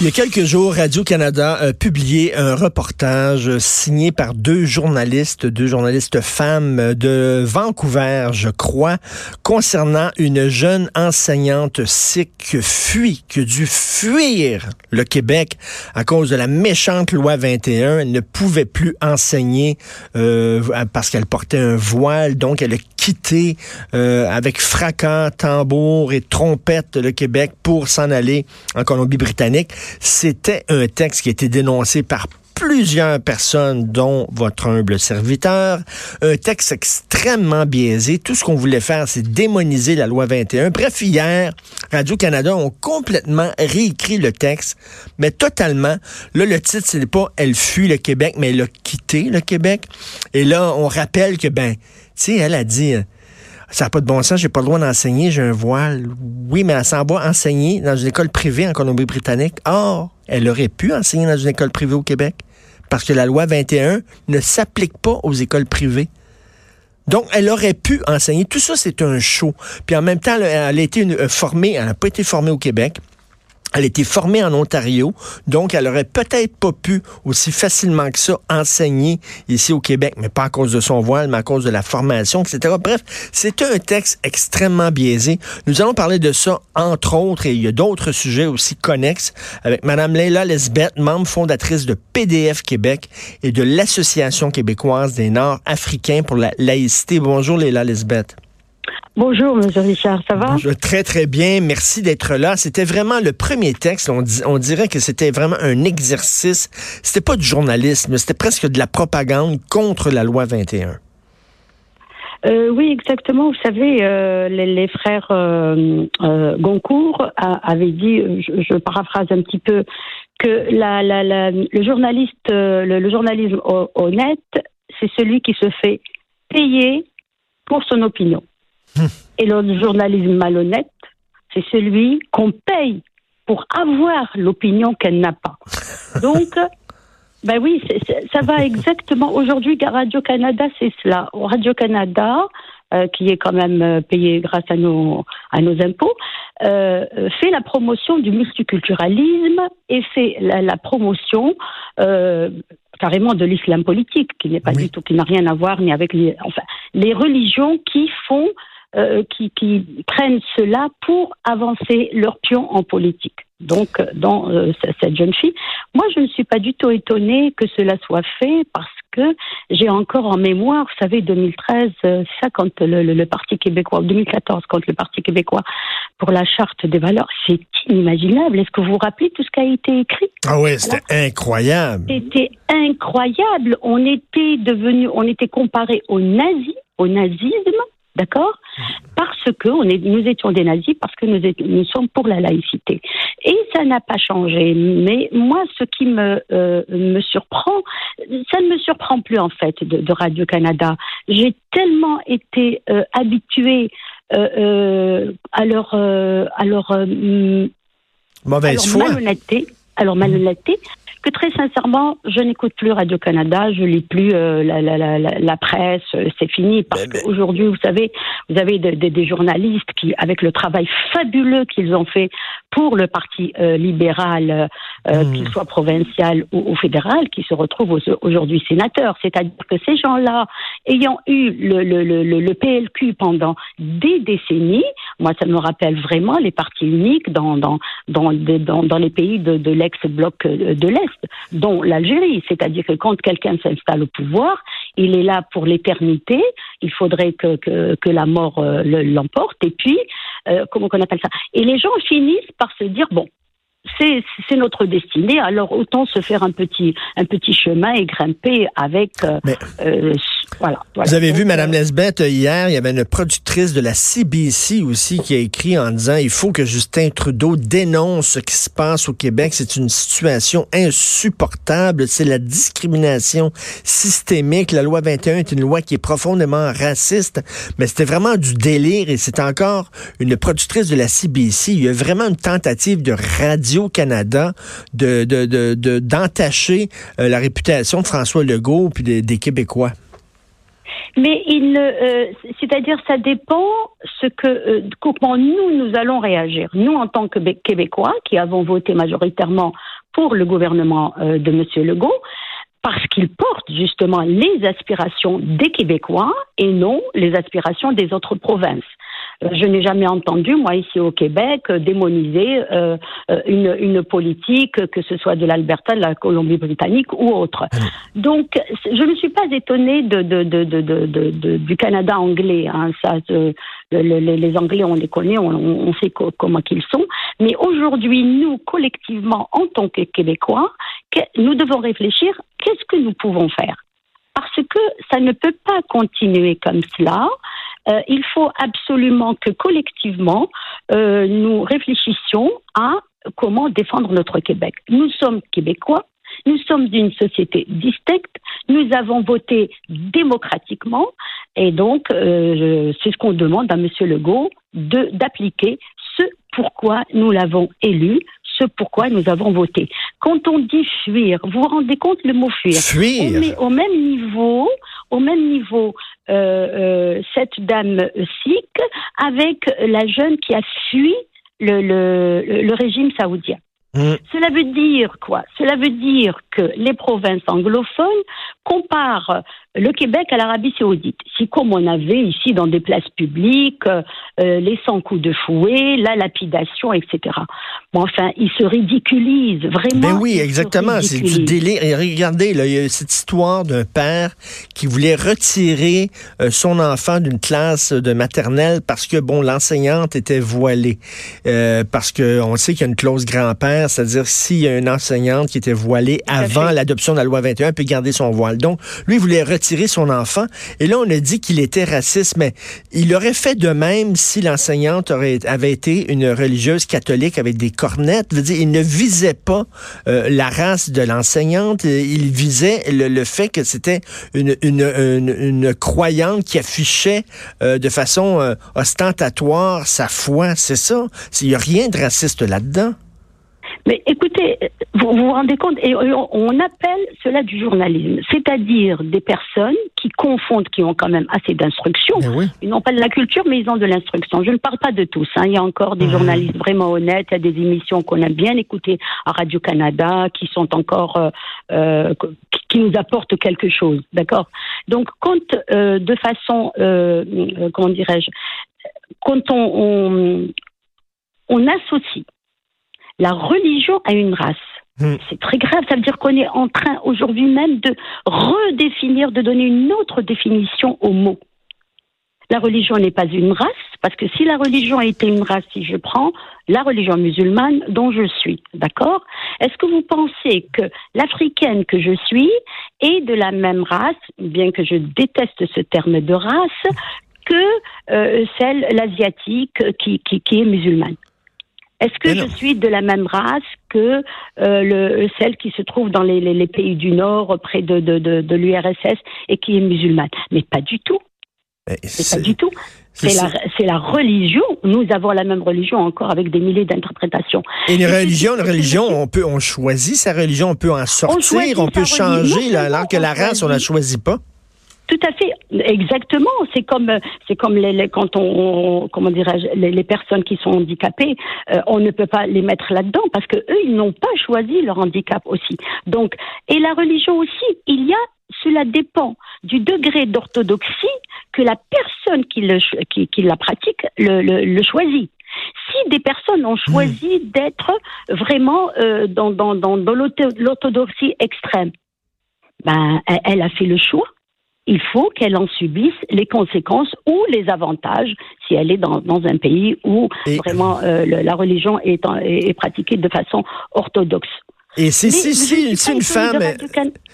Il y a quelques jours, Radio-Canada a publié un reportage signé par deux journalistes, deux journalistes femmes de Vancouver, je crois, concernant une jeune enseignante sikh qui fuit, qui a dû fuir le Québec à cause de la méchante loi 21. Elle ne pouvait plus enseigner euh, parce qu'elle portait un voile, donc elle a quitté euh, avec fracas, tambour et trompette le Québec pour s'en aller en Colombie-Britannique. C'était un texte qui a été dénoncé par plusieurs personnes, dont votre humble serviteur. Un texte extrêmement biaisé. Tout ce qu'on voulait faire, c'est démoniser la loi 21. Bref, hier, Radio-Canada ont complètement réécrit le texte, mais totalement. Là, le titre, ce n'est pas Elle fuit le Québec, mais elle a quitté le Québec. Et là, on rappelle que, ben, elle a dit, ça n'a pas de bon sens, j'ai pas le droit d'enseigner, j'ai un voile. Oui, mais elle s'en va enseigner dans une école privée en Colombie-Britannique. Or, elle aurait pu enseigner dans une école privée au Québec parce que la loi 21 ne s'applique pas aux écoles privées. Donc, elle aurait pu enseigner. Tout ça, c'est un show. Puis en même temps, elle a été formée, elle n'a pas été formée au Québec. Elle était formée en Ontario, donc elle aurait peut-être pas pu aussi facilement que ça enseigner ici au Québec, mais pas à cause de son voile, mais à cause de la formation, etc. Bref, c'est un texte extrêmement biaisé. Nous allons parler de ça, entre autres, et il y a d'autres sujets aussi connexes, avec Mme Leila Lesbeth, membre fondatrice de PDF Québec et de l'Association québécoise des Nord-Africains pour la laïcité. Bonjour Leila Lesbeth. Bonjour, M. Richard, ça va? très, très bien. Merci d'être là. C'était vraiment le premier texte. On, on dirait que c'était vraiment un exercice. C'était pas du journalisme, c'était presque de la propagande contre la loi 21. Euh, oui, exactement. Vous savez, euh, les, frères euh, Goncourt avaient dit, je, paraphrase un petit peu, que la, le journaliste, le journalisme honnête, c'est celui qui se fait payer pour son opinion. Et le journalisme malhonnête, c'est celui qu'on paye pour avoir l'opinion qu'elle n'a pas. Donc, ben oui, ça va exactement. Aujourd'hui, Radio-Canada, c'est cela. Radio-Canada, euh, qui est quand même euh, payé grâce à nos, à nos impôts, euh, fait la promotion du multiculturalisme et fait la, promotion carrément de l'islam politique, qui n'est pas du tout, qui n'a rien à voir ni avec les, enfin, les religions qui font euh, qui, qui, prennent cela pour avancer leur pion en politique. Donc, dans euh, cette jeune fille, moi, je ne suis pas du tout étonnée que cela soit fait parce que j'ai encore en mémoire, vous savez, 2013, euh, ça quand le, le, Parti québécois, 2014, quand le Parti québécois pour la charte des valeurs, c'est inimaginable. Est-ce que vous vous rappelez tout ce qui a été écrit? Ah oui, c'était incroyable. C'était incroyable. On était devenu, on était comparé aux nazis, au nazisme D'accord? Parce que on est, nous étions des nazis, parce que nous, nous sommes pour la laïcité. Et ça n'a pas changé. Mais moi, ce qui me, euh, me surprend, ça ne me surprend plus en fait de, Radio-Canada. J'ai tellement été euh, habituée euh, à leur, à leur, mauvaise foi. malhonnêteté, alors malhonnêteté, que très sincèrement, je n'écoute plus Radio-Canada, je lis plus euh, la, la, la, la, presse, euh, c'est fini. Parce qu'aujourd'hui, vous savez, vous avez des journalistes qui, avec le travail fabuleux qu'ils ont fait pour le Parti euh, libéral, hmm. qu'il soit provincial ou, fédéral, qui se retrouvent aujourd'hui sénateurs. C'est-à-dire que ces gens-là, ayant eu le, le, le, le, PLQ pendant des décennies, moi, ça me rappelle vraiment les partis uniques dans, dans, dans, dans, dans les pays de, de l'ex-bloc de l'Est dont l'Algérie. C'est-à-dire que quand quelqu'un s'installe au pouvoir, il est là pour l'éternité. Il faudrait que, que, la mort euh, l'emporte. Et puis, euh, comment on appelle ça? Et les gens finissent par se dire bon, c'est notre destinée. Alors autant se faire un petit un petit chemin et grimper avec euh, euh, voilà, Vous avez vu Madame Lesbeth hier, il y avait une productrice de la CBC aussi qui a écrit en disant il faut que Justin Trudeau dénonce ce qui se passe au Québec. C'est une situation insupportable. C'est la discrimination systémique. La loi 21 est une loi qui est profondément raciste. Mais c'était vraiment du délire et c'est encore une productrice de la CBC. Il y a vraiment une tentative de radio canada de, d'entacher euh, la réputation de François Legault puis des, Québécois? Mais il euh, c'est-à-dire, ça dépend ce que, euh, comment nous nous allons réagir. Nous, en tant que Québécois, qui avons voté majoritairement pour le gouvernement de M. Legault parce qu'il porte justement les aspirations des Québécois et non les aspirations des autres provinces. Euh, je n'ai jamais entendu, moi, ici au Québec, euh, démoniser euh, une, une, politique, que ce soit de l'Alberta, de la Colombie-Britannique ou autre. Ah Donc, je ne suis pas étonnée de, de, de, du Canada anglais. Hein. Ça, les Anglais, on les connaît, on, on sait comment qu'ils sont. Mais aujourd'hui, nous, collectivement, en tant que Québécois, nous devons réfléchir qu'est-ce que nous pouvons faire? Parce que ça ne peut pas continuer comme cela. Euh, il faut absolument que collectivement, euh, nous réfléchissions à comment défendre notre Québec. Nous sommes québécois, nous sommes d'une société distincte, nous avons voté démocratiquement et donc euh, c'est ce qu'on demande à M. Legault d'appliquer ce pourquoi nous l'avons élu, ce pourquoi nous avons voté. Quand on dit fuir, vous vous rendez compte le mot fuir? Fuir. On met au même niveau, au même niveau cette dame sikh avec la jeune qui a fui le, le, le régime saoudien. Mm. Cela veut dire quoi? Cela veut dire que les provinces anglophones comparent le Québec à l'Arabie saoudite. Si comme on avait ici dans des places publiques euh, les 100 coups de fouet, la lapidation, etc. Bon, enfin, ils se ridiculisent vraiment. Ben oui, exactement. C'est du délire. Et regardez, là, il y a cette histoire d'un père qui voulait retirer euh, son enfant d'une classe de maternelle parce que, bon, l'enseignante était voilée. Euh, parce qu'on sait qu'il y a une clause grand-père, c'est-à-dire s'il y a une enseignante qui était voilée avant l'adoption de la loi 21, elle peut garder son voile. Donc, lui, il voulait retirer son enfant. Et là, on a dit qu'il était raciste, mais il aurait fait de même si l'enseignante avait été une religieuse catholique avec des cornettes. Dire, il ne visait pas euh, la race de l'enseignante, il visait le, fait que c'était une, une, croyante qui affichait euh, de façon euh, ostentatoire sa foi. C'est ça. Il n'y a rien de raciste là-dedans. Mais écoutez, vous vous rendez compte, et on appelle cela du journalisme, c'est-à-dire des personnes qui confondent, qui ont quand même assez d'instruction. Ils n'ont pas de la culture, mais ils ont de l'instruction. Je ne parle pas de tous. Hein. Il y a encore des mmh. journalistes vraiment honnêtes, il y a des émissions qu'on aime bien écouter à Radio-Canada, qui sont encore, euh, euh, qui nous apportent quelque chose, d'accord? Donc, quand euh, de façon, comment dirais-je, quand on, on associe la religion à une race. Hmm. C'est très grave, ça veut dire qu'on est en train aujourd'hui même de redéfinir, de donner une autre définition au mot. La religion n'est pas une race, parce que si la religion était une race, si je prends la religion musulmane dont je suis, d'accord? Est-ce que vous pensez que l'africaine que je suis est de la même race, bien que je déteste ce terme de race, que euh, celle, l'asiatique, qui, qui, qui est musulmane? Est-ce que je suis de la même race que euh, le, celle qui se trouve dans les, les, pays du Nord, près de, de, de, de l'URSS, et qui est musulmane? Mais pas du tout. C'est pas du tout. C'est la, la, religion. Nous avons la même religion encore avec des milliers d'interprétations. Et une religion, une religion, on peut, on choisit sa religion, on peut en sortir, on, peut changer, alors que la race, on la choisit pas. Tout à fait, exactement. C'est comme c'est comme les, quand on, comment dirais-je les, personnes qui sont handicapées, euh, on ne peut pas les mettre là-dedans parce que eux ils n'ont pas choisi leur handicap aussi. Donc et la religion aussi, il y a cela dépend du degré d'orthodoxie que la personne qui, le, qui, qui la pratique le, le, choisit. Si des personnes ont choisi hmm. d'être vraiment euh, dans, dans, dans, dans l'orthodoxie extrême, ben, elle a fait le choix il faut qu'elle en subisse les conséquences ou les avantages si elle est dans, un pays où vraiment euh, la religion est, est, pratiquée de façon orthodoxe. Et si, si, si, une femme,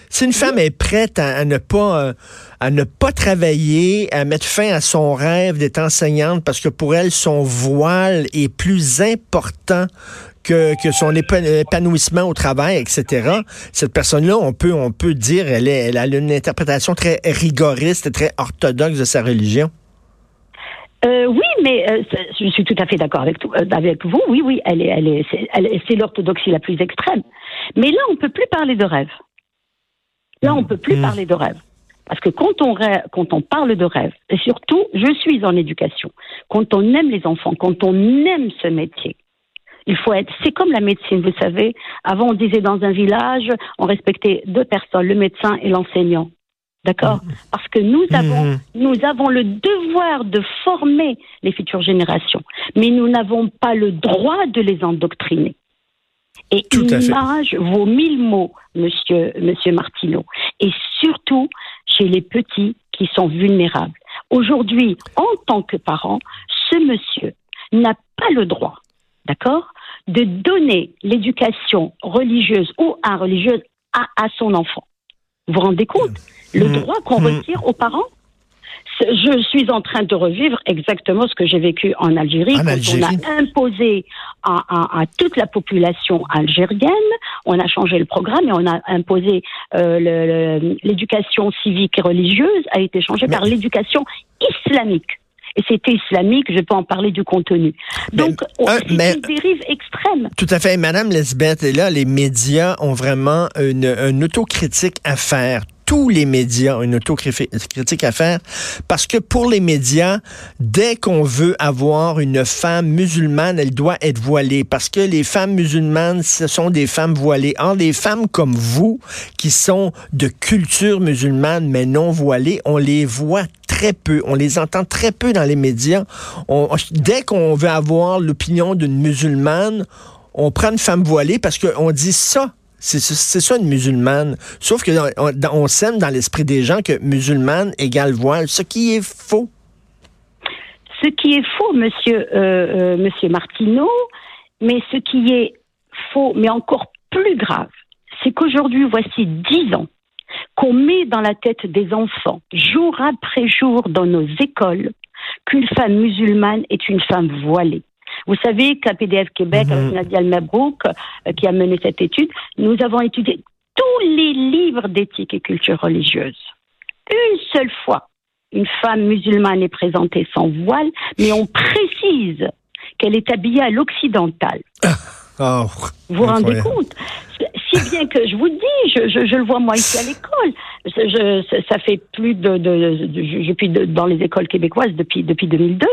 si une femme est prête à, ne pas, euh, à ne pas travailler, à mettre fin à son rêve d'être enseignante parce que pour elle, son voile est plus important que, que son épanouissement au travail, etc. Cette personne-là, on peut, on peut dire, elle, est, elle a une interprétation très rigoriste et très orthodoxe de sa religion. Euh, oui, mais euh, je suis tout à fait d'accord avec, euh, avec vous. Oui, oui, elle est, elle est, c'est l'orthodoxie la plus extrême. Mais là, on peut plus parler de rêve. Là, on peut plus mmh. parler de rêve. Parce que quand on, quand on parle de rêve, et surtout, je suis en éducation, quand on aime les enfants, quand on aime ce métier, Il faut être. C'est comme la médecine, vous savez. Avant, on disait dans un village, on respectait deux personnes, le médecin et l'enseignant. D'accord? Mmh. Parce que nous avons, mmh. nous avons le devoir de former les futures générations, mais nous n'avons pas le droit de les endoctriner. Et une image vaut mille mots, monsieur, monsieur Martineau. Et surtout chez les petits qui sont vulnérables. Aujourd'hui, en tant que parent, ce monsieur n'a pas le droit, d'accord, de donner l'éducation religieuse ou religieuse à, à son enfant. Vous vous rendez compte? Le droit qu'on mmh. retire aux parents? Je suis en train de revivre exactement ce que j'ai vécu en Algérie, quand on a imposé à, toute la population algérienne, on a changé le programme et on a imposé euh, l'éducation civique et religieuse a été changée par l'éducation islamique et c'était islamique, je peux en parler du contenu. Donc, c'est une dérive extrême. Tout à fait. Madame Lesbeth, et là, les médias ont vraiment une, une autocritique à faire tous les médias une autocritique à faire parce que pour les médias, dès qu'on veut avoir une femme musulmane, elle doit être voilée parce que les femmes musulmanes, ce sont des femmes voilées. Or, des femmes comme vous, qui sont de culture musulmane mais non voilées, on les voit très peu, on les entend très peu dans les médias. dès qu'on veut avoir l'opinion d'une musulmane, on prend une femme voilée parce qu'on dit ça c'est ça une musulmane. Sauf que on, sème dans l'esprit des gens que musulmane égale voile, ce qui est faux. Ce qui est faux, monsieur, euh, euh, monsieur Martineau, mais ce qui est faux, mais encore plus grave, c'est qu'aujourd'hui, voici dix ans qu'on met dans la tête des enfants, jour après jour, dans nos écoles, qu'une femme musulmane est une femme voilée. Vous savez qu'à PDF Québec, avec mhm. Nadia Mabrouk, euh, qui a mené cette étude, nous avons étudié tous les livres d'éthique et culture religieuse. Une seule fois, une femme musulmane est présentée sans voile, mais on précise qu'elle est habillée à l'occidental. Oh, vous vous rendez compte? Bien que je vous dis, je, le vois moi ici à l'école. ça fait plus de, je suis dans les écoles québécoises depuis depuis 2002.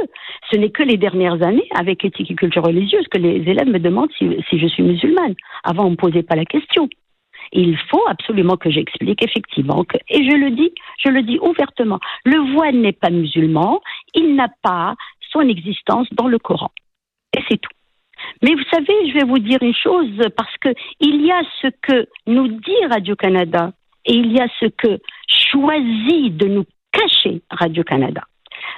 Ce n'est que les dernières années, avec éthique et culture religieuse, que les élèves me demandent si, je suis musulmane. Avant, on ne posait pas la question. il faut absolument que j'explique effectivement que, et je le dis, je le dis ouvertement, le voile n'est pas musulman, il n'a pas son existence dans le Coran. Et c'est tout. Mais vous savez, je vais vous dire une chose, parce que il y a ce que nous dit Radio-Canada et il y a ce que choisit de nous cacher Radio-Canada.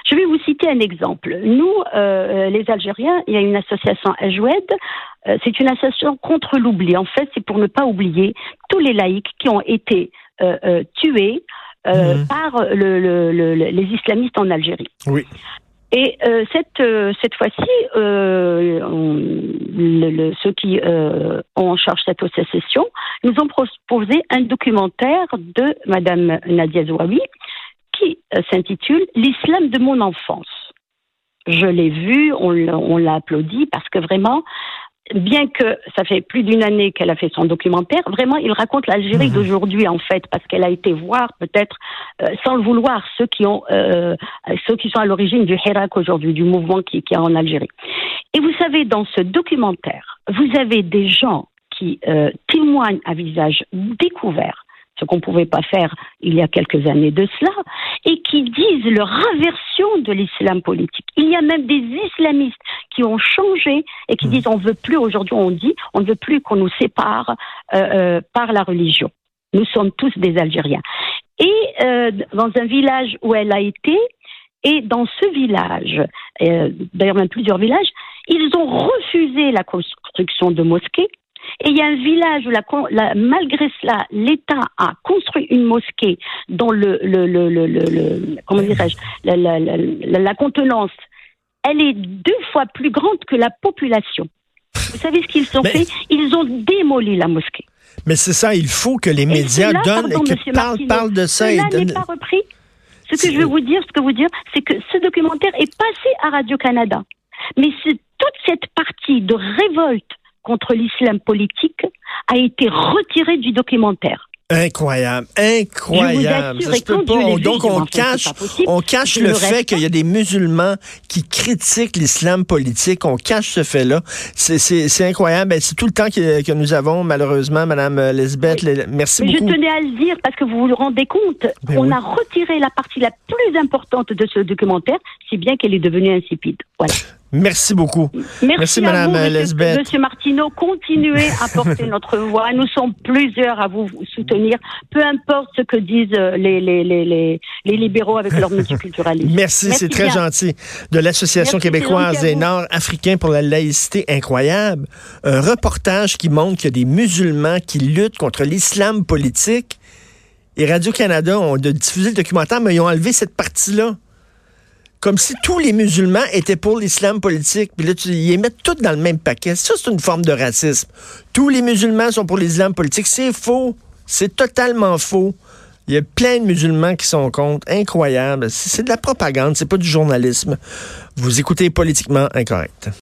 Je vais vous citer un exemple. Nous, euh, les Algériens, il y a une association Ajoued, euh, c'est une association contre l'oubli. En fait, c'est pour ne pas oublier tous les laïcs qui ont été euh, tués mmh. par les islamistes en Algérie. Oui. Et euh, cette, euh, cette fois-ci, euh, ceux qui ont en charge cette association nous ont proposé un documentaire de Madame Nadia Zouawi qui s'intitule L'islam de mon enfance. Je l'ai vu, on l'a applaudi parce que vraiment, bien que ça fait plus d'une année qu'elle a fait son documentaire, vraiment, il raconte l'Algérie mhm. d'aujourd'hui en fait, parce qu'elle a été voir peut-être, euh, sans le vouloir, ceux qui ont, euh, ceux qui sont à l'origine du Hirak aujourd'hui, du mouvement qui, qui est en Algérie. Et vous savez, dans ce documentaire, vous avez des gens qui euh, témoignent à visage découvert ce qu'on ne pouvait pas faire il y a quelques années de cela, et qui disent leur aversion de l'islam politique. Il y a même des islamistes qui ont changé et qui mmh. disent on veut plus, aujourd'hui on dit, on ne veut plus qu'on nous sépare euh, euh, par la religion. Nous sommes tous des Algériens. Et euh, dans un village où elle a été, et dans ce village, d'ailleurs même plusieurs villages, ils ont refusé la construction de mosquées et il y a un village où, la, malgré cela, l'État a construit une mosquée dont le, le, le, le comment dirais-je, la, contenance, elle est deux fois plus grande que la population. Vous savez ce qu'ils ont fait? Ils ont démoli la mosquée. Mais c'est ça, il faut que les médias donnent, et que parlent, parlent, de ça. Cela n'est pas repris. Ce que je veux vous dire, ce que vous dire, c'est que ce documentaire est passé à Radio Canada, mais c'est toute cette partie de révolte contre l'islam politique a été retiré du documentaire. Incroyable, incroyable. Je vous pas. donc on cache, on cache le fait qu'il y a des musulmans qui critiquent l'islam politique. On cache ce fait-là. C'est incroyable. Ben, c'est tout le temps que, que, nous avons, malheureusement, Madame Lisbeth. Merci Mais beaucoup. Je tenais à le dire parce que vous vous rendez compte. Ben on a retiré la partie la plus importante de ce documentaire, si bien qu'elle est devenue insipide. Voilà. Merci beaucoup. Merci, Madame vous, Monsieur Martineau, continuez à porter notre voix. Nous sommes plusieurs à vous soutenir, peu importe ce que disent euh, les, les, les, les, libéraux avec leur multiculturalisme. Merci, c'est très gentil. De l'Association québécoise des Nord-Africains pour la laïcité, incroyable. Un reportage qui montre qu'il y a des musulmans qui luttent contre l'islam politique. Et Radio-Canada ont diffusé le documentaire, mais ils ont enlevé cette partie-là comme si tous les musulmans étaient pour l'islam politique. Puis là, tu, les mettent tous dans le même paquet. Ça, c'est une forme de racisme. Tous les musulmans sont pour l'islam politique. C'est faux. C'est totalement faux. Il y a plein de musulmans qui sont contre. Incroyable. C'est de la propagande, c'est pas du journalisme. Vous écoutez politiquement incorrect.